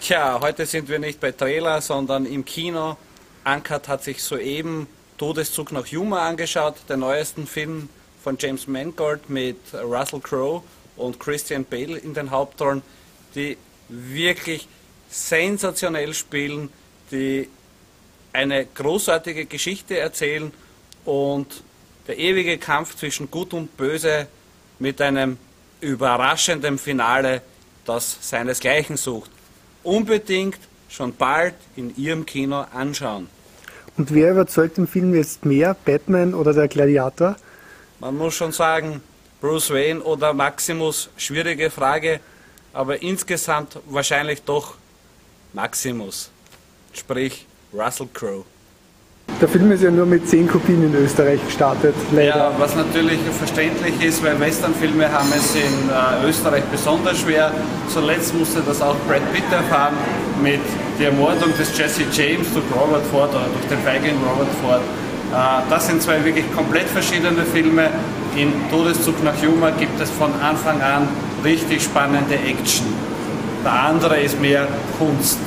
Tja, heute sind wir nicht bei Trailer, sondern im Kino. Uncut hat sich soeben Todeszug nach Yuma angeschaut, den neuesten Film von James Mangold mit Russell Crowe und Christian Bale in den Hauptrollen, die wirklich sensationell spielen, die eine großartige Geschichte erzählen und der ewige Kampf zwischen Gut und Böse mit einem überraschenden Finale, das seinesgleichen sucht. Unbedingt schon bald in Ihrem Kino anschauen. Und wer überzeugt im Film jetzt mehr, Batman oder der Gladiator? Man muss schon sagen, Bruce Wayne oder Maximus, schwierige Frage, aber insgesamt wahrscheinlich doch Maximus, sprich Russell Crowe. Der Film ist ja nur mit 10 Kopien in Österreich gestartet, leider. Ja, was natürlich verständlich ist, weil Westernfilme haben es in äh, Österreich besonders schwer. Zuletzt musste das auch Brad Pitt erfahren mit der Ermordung des Jesse James durch Robert Ford oder durch den Feigling Robert Ford. Äh, das sind zwei wirklich komplett verschiedene Filme. In Todeszug nach Humor gibt es von Anfang an richtig spannende Action. Der andere ist mehr Kunst.